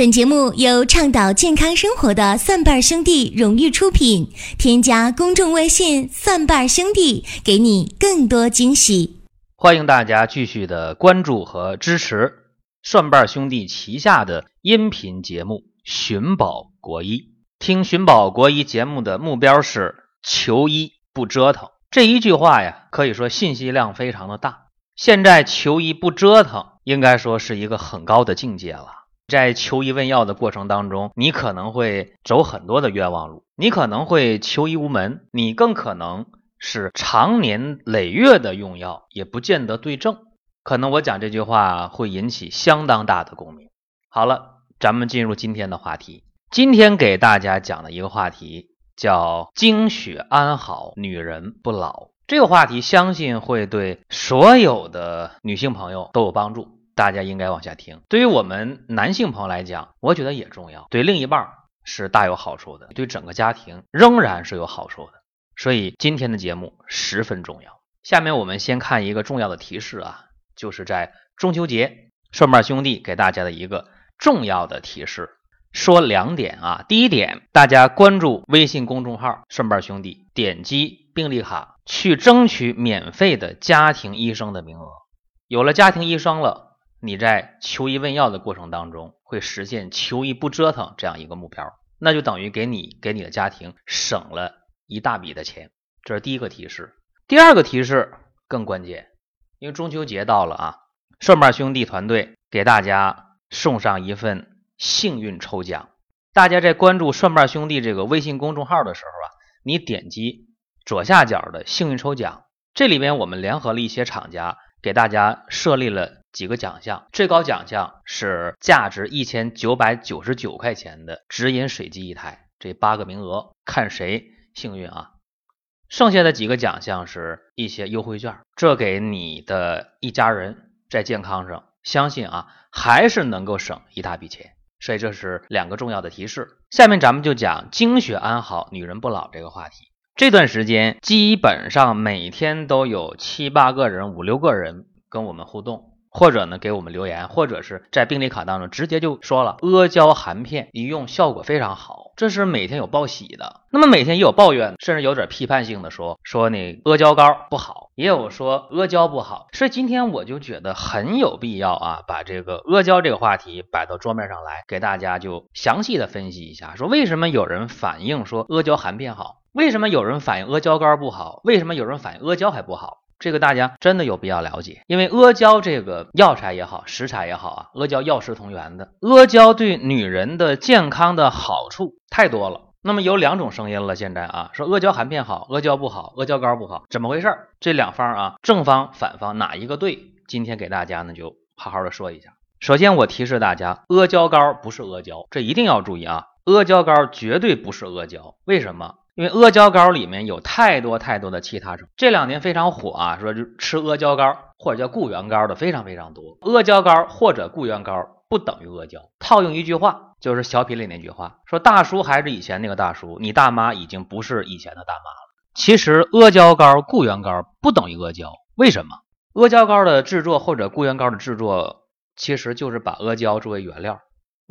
本节目由倡导健康生活的蒜瓣兄弟荣誉出品。添加公众微信“蒜瓣兄弟”，给你更多惊喜。欢迎大家继续的关注和支持蒜瓣兄弟旗下的音频节目《寻宝国医》。听《寻宝国医》节目的目标是求医不折腾。这一句话呀，可以说信息量非常的大。现在求医不折腾，应该说是一个很高的境界了。在求医问药的过程当中，你可能会走很多的冤枉路，你可能会求医无门，你更可能是长年累月的用药也不见得对症。可能我讲这句话会引起相当大的共鸣。好了，咱们进入今天的话题。今天给大家讲的一个话题叫“精血安好，女人不老”。这个话题相信会对所有的女性朋友都有帮助。大家应该往下听。对于我们男性朋友来讲，我觉得也重要，对另一半是大有好处的，对整个家庭仍然是有好处的。所以今天的节目十分重要。下面我们先看一个重要的提示啊，就是在中秋节，顺瓣兄弟给大家的一个重要的提示，说两点啊。第一点，大家关注微信公众号“顺瓣兄弟”，点击病历卡去争取免费的家庭医生的名额。有了家庭医生了。你在求医问药的过程当中，会实现求医不折腾这样一个目标，那就等于给你给你的家庭省了一大笔的钱。这是第一个提示。第二个提示更关键，因为中秋节到了啊，顺瓣兄弟团队给大家送上一份幸运抽奖。大家在关注顺瓣兄弟这个微信公众号的时候啊，你点击左下角的幸运抽奖，这里边我们联合了一些厂家，给大家设立了。几个奖项，最高奖项是价值一千九百九十九块钱的直饮水机一台，这八个名额看谁幸运啊！剩下的几个奖项是一些优惠券，这给你的一家人在健康上，相信啊还是能够省一大笔钱。所以这是两个重要的提示。下面咱们就讲精血安好，女人不老这个话题。这段时间基本上每天都有七八个人、五六个人跟我们互动。或者呢，给我们留言，或者是在病历卡当中直接就说了，阿胶含片一用效果非常好，这是每天有报喜的。那么每天也有抱怨，甚至有点批判性的说说那阿胶膏不好，也有说阿胶不好。所以今天我就觉得很有必要啊，把这个阿胶这个话题摆到桌面上来，给大家就详细的分析一下，说为什么有人反映说阿胶含片好，为什么有人反映阿胶膏不好，为什么有人反映阿胶还不好？这个大家真的有必要了解，因为阿胶这个药材也好，食材也好啊，阿胶药食同源的，阿胶对女人的健康的好处太多了。那么有两种声音了，现在啊，说阿胶含片好，阿胶不好，阿胶膏不好，怎么回事？这两方啊，正方反方哪一个对？今天给大家呢就好好的说一下。首先我提示大家，阿胶膏不是阿胶，这一定要注意啊，阿胶糕绝对不是阿胶，为什么？因为阿胶糕里面有太多太多的其他成分，这两年非常火啊，说就吃阿胶糕或者叫固元糕的非常非常多。阿胶糕或者固元糕不等于阿胶。套用一句话，就是小品里那句话，说大叔还是以前那个大叔，你大妈已经不是以前的大妈了。其实阿胶糕、固元糕不等于阿胶，为什么？阿胶糕的制作或者固元糕的制作，其实就是把阿胶作为原料。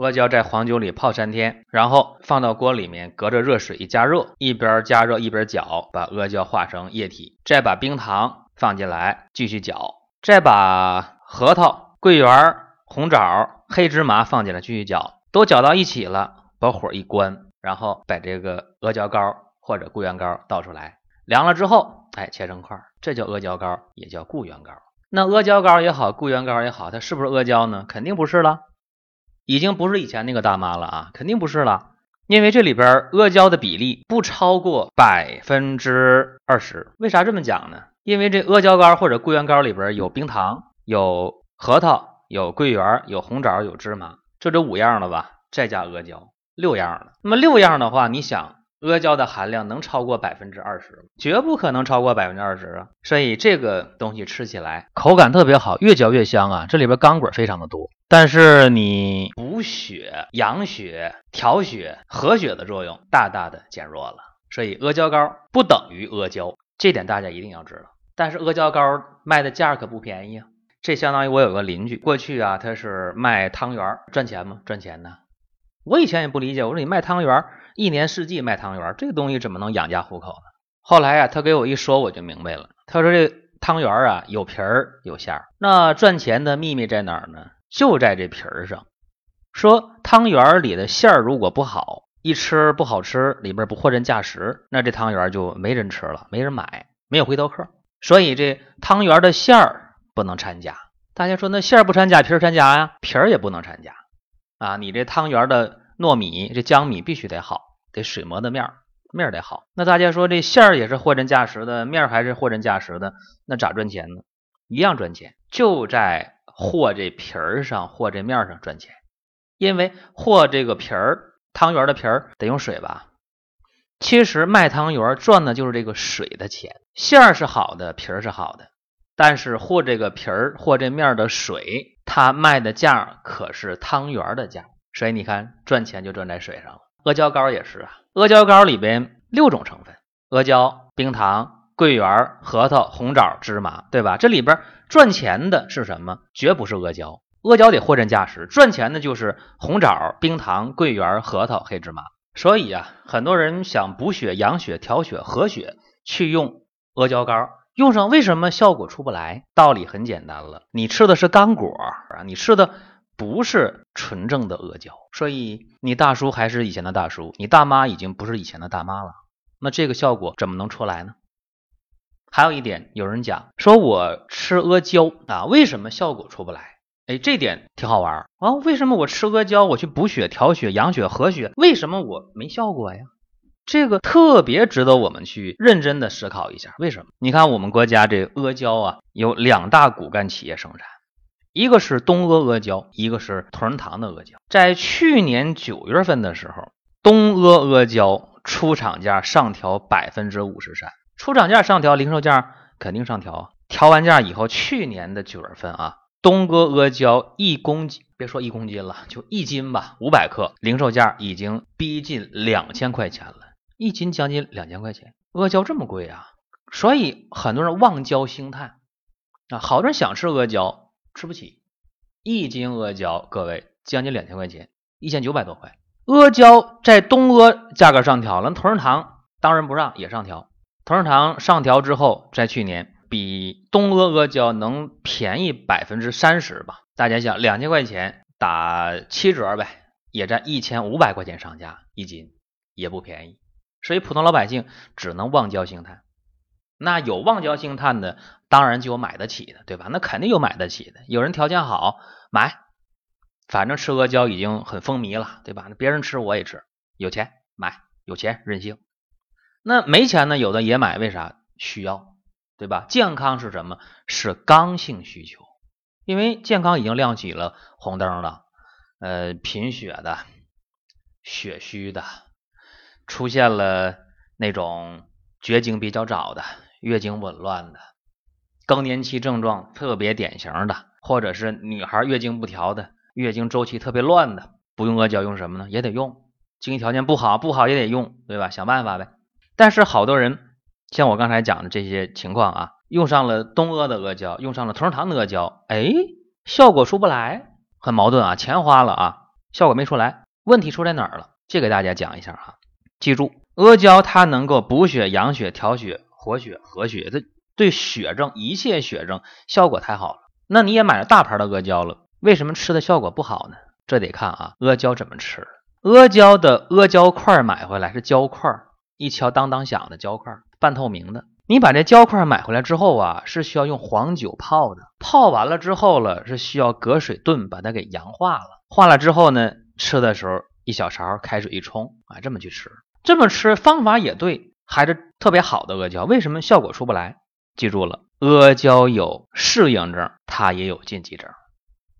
阿胶在黄酒里泡三天，然后放到锅里面，隔着热水一加热，一边加热一边搅，把阿胶化成液体，再把冰糖放进来继续搅，再把核桃、桂圆、红枣、黑芝麻放进来继续搅，都搅到一起了，把火一关，然后把这个阿胶膏或者固元膏倒出来，凉了之后，哎，切成块，这叫阿胶膏，也叫固元膏。那阿胶膏也好，固元膏也好，它是不是阿胶呢？肯定不是了。已经不是以前那个大妈了啊，肯定不是了，因为这里边阿胶的比例不超过百分之二十。为啥这么讲呢？因为这阿胶糕或者桂圆糕里边有冰糖、有核桃、有桂圆、有红枣、有芝麻，就这五样了吧？再加阿胶，六样了。那么六样的话，你想阿胶的含量能超过百分之二十吗？绝不可能超过百分之二十啊！所以这个东西吃起来口感特别好，越嚼越香啊！这里边钢管非常的多。但是你补血、养血、调血、和血的作用大大的减弱了，所以阿胶膏不等于阿胶，这点大家一定要知道。但是阿胶膏卖的价可不便宜啊，这相当于我有个邻居，过去啊他是卖汤圆儿赚钱吗？赚钱呢。我以前也不理解，我说你卖汤圆，一年四季卖汤圆，这个东西怎么能养家糊口呢？后来呀，他给我一说，我就明白了。他说这汤圆啊，有皮儿有馅儿，那赚钱的秘密在哪儿呢？就在这皮儿上。说汤圆里的馅儿如果不好，一吃不好吃，里边不货真价实，那这汤圆就没人吃了，没人买，没有回头客。所以这汤圆的馅儿不能掺假。大家说那馅儿不掺假，皮儿掺假呀？皮儿也不能掺假啊！你这汤圆的糯米、这江米必须得好，得水磨的面儿，面儿得好。那大家说这馅儿也是货真价实的，面儿还是货真价实的，那咋赚钱呢？一样赚钱，就在和这皮儿上、和这面上赚钱。因为和这个皮儿，汤圆的皮儿得用水吧？其实卖汤圆赚的就是这个水的钱，馅儿是好的，皮儿是好的。但是和这个皮儿和这面的水，它卖的价可是汤圆的价，所以你看赚钱就赚在水上了。阿胶糕也是啊，阿胶糕里边六种成分：阿胶、冰糖、桂圆、核桃、红枣、芝麻，对吧？这里边赚钱的是什么？绝不是阿胶，阿胶得货真价实，赚钱的就是红枣、冰糖、桂圆、核桃、黑芝麻。所以啊，很多人想补血、养血、调血、和血，去用阿胶糕。用上为什么效果出不来？道理很简单了，你吃的是干果啊，你吃的不是纯正的阿胶，所以你大叔还是以前的大叔，你大妈已经不是以前的大妈了，那这个效果怎么能出来呢？还有一点，有人讲说我吃阿胶啊，为什么效果出不来？哎，这点挺好玩啊，为什么我吃阿胶，我去补血、调血、养血、和血，为什么我没效果呀？这个特别值得我们去认真的思考一下，为什么？你看我们国家这阿胶啊，有两大骨干企业生产，一个是东阿阿胶，一个是同仁堂的阿胶。在去年九月份的时候，东阿阿胶出厂价上调百分之五十三，出厂价上调，零售价肯定上调。调完价以后，去年的九月份啊，东阿阿胶一公斤，别说一公斤了，就一斤吧，五百克，零售价已经逼近两千块钱了。一斤将近两千块钱，阿胶这么贵啊，所以很多人望胶兴叹啊，好多人想吃阿胶，吃不起。一斤阿胶，各位将近两千块钱，一千九百多块。阿胶在东阿价格上调了，同仁堂当仁不让也上调。同仁堂上调之后，在去年比东阿阿胶能便宜百分之三十吧？大家想，两千块钱打七折呗，也在一千五百块钱上下一斤，也不便宜。所以普通老百姓只能望焦兴叹，那有望焦兴叹的，当然就有买得起的，对吧？那肯定有买得起的，有人条件好买，反正吃阿胶已经很风靡了，对吧？那别人吃我也吃，有钱买，有钱任性。那没钱呢，有的也买，为啥？需要，对吧？健康是什么？是刚性需求，因为健康已经亮起了红灯了，呃，贫血的，血虚的。出现了那种绝经比较早的、月经紊乱的、更年期症状特别典型的，或者是女孩月经不调的、月经周期特别乱的，不用阿胶用什么呢？也得用。经济条件不好，不好也得用，对吧？想办法呗。但是好多人像我刚才讲的这些情况啊，用上了东阿的阿胶，用上了同仁堂的阿胶，哎，效果出不来，很矛盾啊。钱花了啊，效果没出来，问题出在哪儿了？这给大家讲一下哈。记住，阿胶它能够补血、养血、调血、活血、和血，这对血症一切血症效果太好了。那你也买了大牌的阿胶了，为什么吃的效果不好呢？这得看啊，阿胶怎么吃。阿胶的阿胶块买回来是胶块，一敲当当响的胶块，半透明的。你把这胶块买回来之后啊，是需要用黄酒泡的，泡完了之后了，是需要隔水炖，把它给氧化了。化了之后呢，吃的时候一小勺开水一冲啊，这么去吃。这么吃方法也对，还是特别好的阿胶，为什么效果出不来？记住了，阿胶有适应症，它也有禁忌症。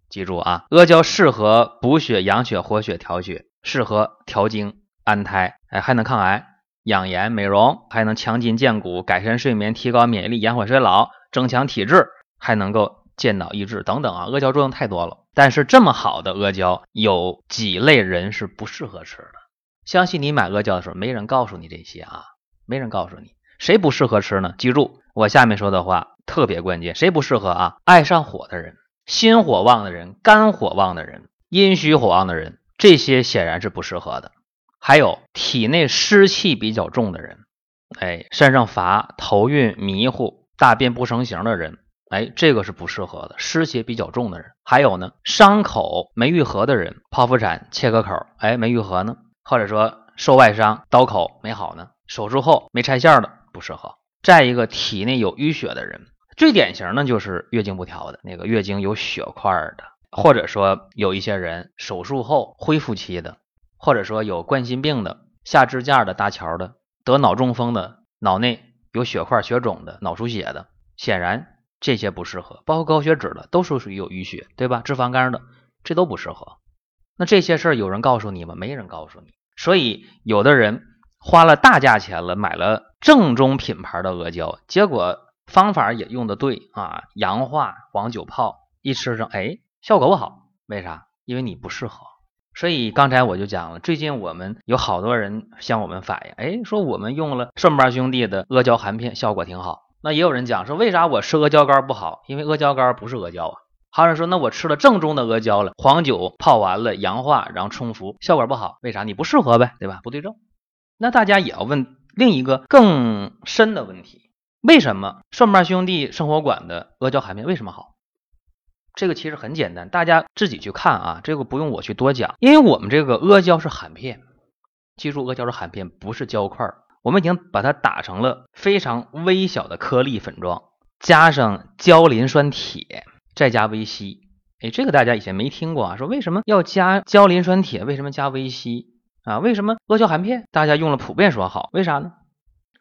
记住啊，阿胶适合补血、养血、活血、调血，适合调经、安胎，哎，还能抗癌、养颜、美容，还能强筋健骨、改善睡眠、提高免疫力、延缓衰老、增强体质，还能够健脑益智等等啊，阿胶作用太多了。但是这么好的阿胶，有几类人是不适合吃的。相信你买阿胶的时候，没人告诉你这些啊，没人告诉你谁不适合吃呢？记住我下面说的话特别关键，谁不适合啊？爱上火的人、心火旺的人、肝火旺的人、阴虚火旺的人、这些显然是不适合的。还有体内湿气比较重的人，哎，身上乏、头晕、迷糊、大便不成形的人，哎，这个是不适合的。湿邪比较重的人，还有呢，伤口没愈合的人，剖腹产切个口，哎，没愈合呢，或者说受外伤刀口没好呢，手术后没拆线的不适合。再一个，体内有淤血的人，最典型的就是月经不调的那个月经有血块的，或者说有一些人手术后恢复期的。或者说有冠心病的、下支架的、搭桥的、得脑中风的、脑内有血块血肿的、脑出血的，显然这些不适合。包括高血脂的，都属于有淤血，对吧？脂肪肝的，这都不适合。那这些事儿有人告诉你吗？没人告诉你。所以有的人花了大价钱了，买了正宗品牌的阿胶，结果方法也用的对啊，阳化、黄酒泡，一吃上，哎，效果不好。为啥？因为你不适合。所以刚才我就讲了，最近我们有好多人向我们反映，哎，说我们用了顺八兄弟的阿胶含片，效果挺好。那也有人讲说，为啥我吃阿胶干不好？因为阿胶干不是阿胶啊。还有人说，那我吃了正宗的阿胶了，黄酒泡完了，氧化，然后冲服，效果不好，为啥？你不适合呗，对吧？不对症。那大家也要问另一个更深的问题：为什么顺八兄弟生活馆的阿胶含片为什么好？这个其实很简单，大家自己去看啊，这个不用我去多讲，因为我们这个阿胶是含片，记住阿胶是含片，不是胶块，我们已经把它打成了非常微小的颗粒粉状，加上胶磷酸铁，再加维 C，哎，这个大家以前没听过啊，说为什么要加胶磷酸铁？为什么加维 C 啊？为什么阿胶含片？大家用了普遍说好，为啥呢？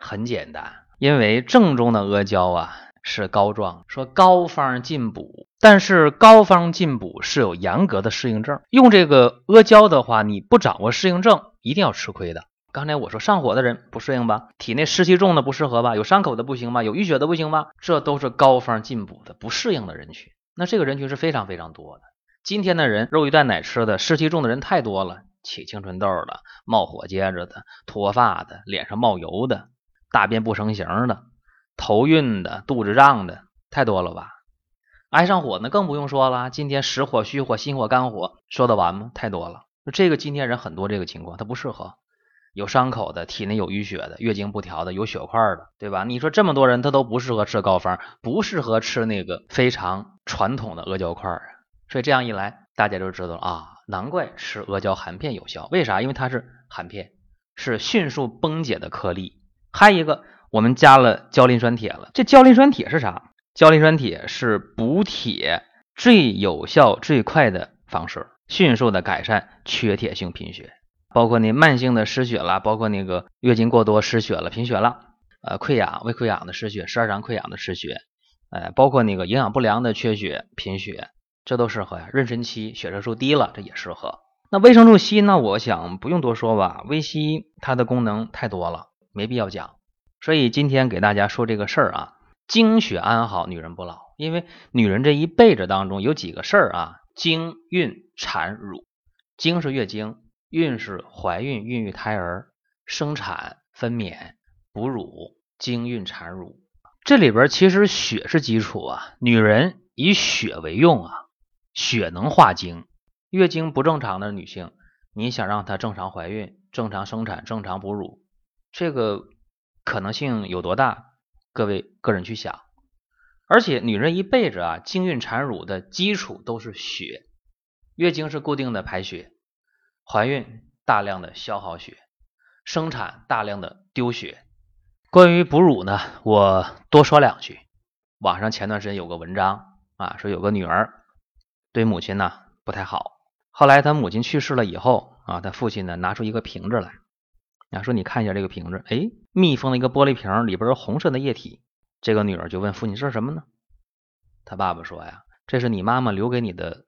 很简单，因为正宗的阿胶啊是膏状，说膏方进补。但是膏方进补是有严格的适应症，用这个阿胶的话，你不掌握适应症，一定要吃亏的。刚才我说上火的人不适应吧，体内湿气重的不适合吧，有伤口的不行吧，有淤血的不行吧，这都是膏方进补的不适应的人群。那这个人群是非常非常多的。今天的人肉鱼蛋奶吃的湿气重的人太多了，起青春痘的、冒火疖子的、脱发的、脸上冒油的、大便不成形的、头晕的、肚子胀的，太多了吧？爱上火那更不用说了，今天实火、虚火、心火、肝火，说得完吗？太多了。这个今天人很多这个情况，他不适合有伤口的、体内有淤血的、月经不调的、有血块的，对吧？你说这么多人，他都不适合吃膏方，不适合吃那个非常传统的阿胶块啊。所以这样一来，大家就知道了啊，难怪吃阿胶含片有效。为啥？因为它是含片，是迅速崩解的颗粒。还有一个，我们加了胶磷酸铁了。这胶磷酸铁是啥？胶磷酸铁是补铁最有效、最快的方式，迅速的改善缺铁性贫血，包括你慢性的失血了，包括那个月经过多失血了、贫血了，呃，溃疡、胃溃疡的失血、十二肠溃疡的失血，呃，包括那个营养不良的缺血、贫血，这都适合呀。妊娠期血色素低了，这也适合。那维生素 C 呢？我想不用多说吧，维 C 它的功能太多了，没必要讲。所以今天给大家说这个事儿啊。经血安好，女人不老。因为女人这一辈子当中有几个事儿啊：经、孕、产、乳。经是月经，孕是怀孕、孕育胎儿、生产、分娩、哺乳。经、孕、产、乳，这里边其实血是基础啊。女人以血为用啊，血能化精。月经不正常的女性，你想让她正常怀孕、正常生产、正常哺乳，这个可能性有多大？各位个人去想，而且女人一辈子啊，经孕产乳的基础都是血，月经是固定的排血，怀孕大量的消耗血，生产大量的丢血。关于哺乳呢，我多说两句。网上前段时间有个文章啊，说有个女儿对母亲呢不太好，后来她母亲去世了以后啊，她父亲呢拿出一个瓶子来。啊，说你看一下这个瓶子，哎，密封的一个玻璃瓶，里边是红色的液体。这个女儿就问父亲：“这是什么呢？”他爸爸说：“呀，这是你妈妈留给你的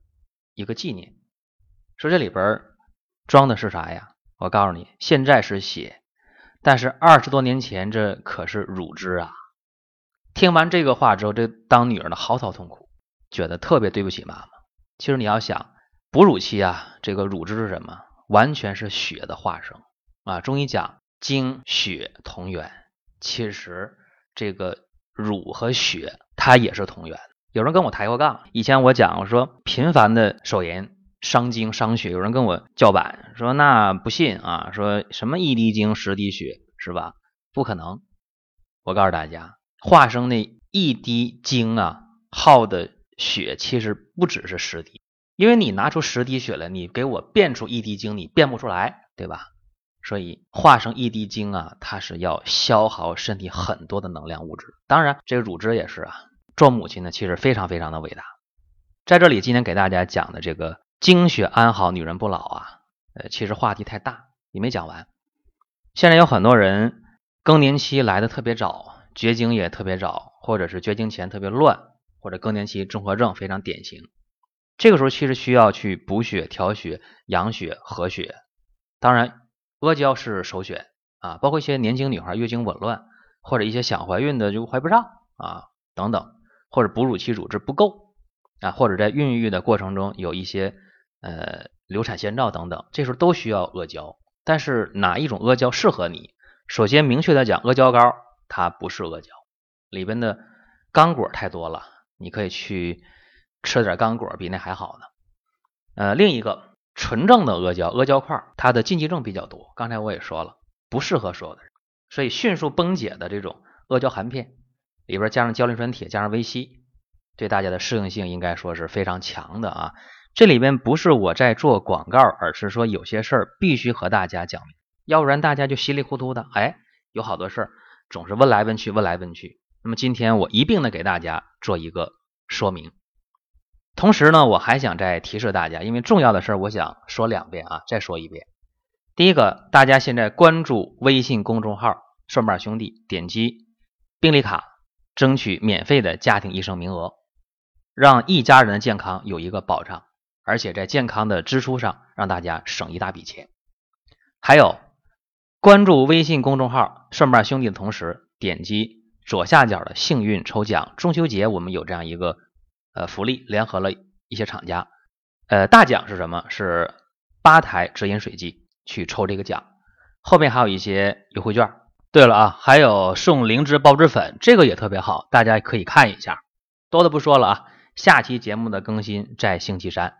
一个纪念。”说这里边装的是啥呀？我告诉你，现在是血，但是二十多年前这可是乳汁啊！听完这个话之后，这当女儿的嚎啕痛哭，觉得特别对不起妈妈。其实你要想，哺乳期啊，这个乳汁是什么？完全是血的化生。啊，中医讲精血同源，其实这个乳和血它也是同源。有人跟我抬过杠，以前我讲我说频繁的手淫伤精伤血，有人跟我叫板说那不信啊，说什么一滴精十滴血是吧？不可能。我告诉大家，化生那一滴精啊，耗的血其实不只是十滴，因为你拿出十滴血来，你给我变出一滴精，你变不出来，对吧？所以化生一滴精啊，它是要消耗身体很多的能量物质。当然，这个乳汁也是啊。做母亲呢，其实非常非常的伟大。在这里，今天给大家讲的这个精血安好，女人不老啊，呃，其实话题太大，也没讲完。现在有很多人更年期来的特别早，绝经也特别早，或者是绝经前特别乱，或者更年期综合症非常典型。这个时候其实需要去补血、调血、养血、和血。当然，阿胶是首选啊，包括一些年轻女孩月经紊乱，或者一些想怀孕的就怀不上啊等等，或者哺乳期乳汁不够啊，或者在孕育的过程中有一些呃流产先兆等等，这时候都需要阿胶。但是哪一种阿胶适合你？首先明确的讲，阿胶膏它不是阿胶，里边的刚果太多了，你可以去吃点刚果，比那还好呢。呃，另一个。纯正的阿胶，阿胶块它的禁忌症比较多。刚才我也说了，不适合所有的人，所以迅速崩解的这种阿胶含片，里边加上胶磷酸铁，加上维 C，对大家的适应性应该说是非常强的啊。这里边不是我在做广告，而是说有些事儿必须和大家讲明，要不然大家就稀里糊涂的，哎，有好多事儿总是问来问去，问来问去。那么今天我一并的给大家做一个说明。同时呢，我还想再提示大家，因为重要的事儿，我想说两遍啊，再说一遍。第一个，大家现在关注微信公众号“顺瓣兄弟”，点击病历卡，争取免费的家庭医生名额，让一家人的健康有一个保障，而且在健康的支出上让大家省一大笔钱。还有，关注微信公众号“顺瓣兄弟”的同时，点击左下角的幸运抽奖，中秋节我们有这样一个。呃，福利联合了一些厂家，呃，大奖是什么？是八台直饮水机去抽这个奖，后面还有一些优惠券。对了啊，还有送灵芝孢子粉，这个也特别好，大家可以看一下。多的不说了啊，下期节目的更新在星期三。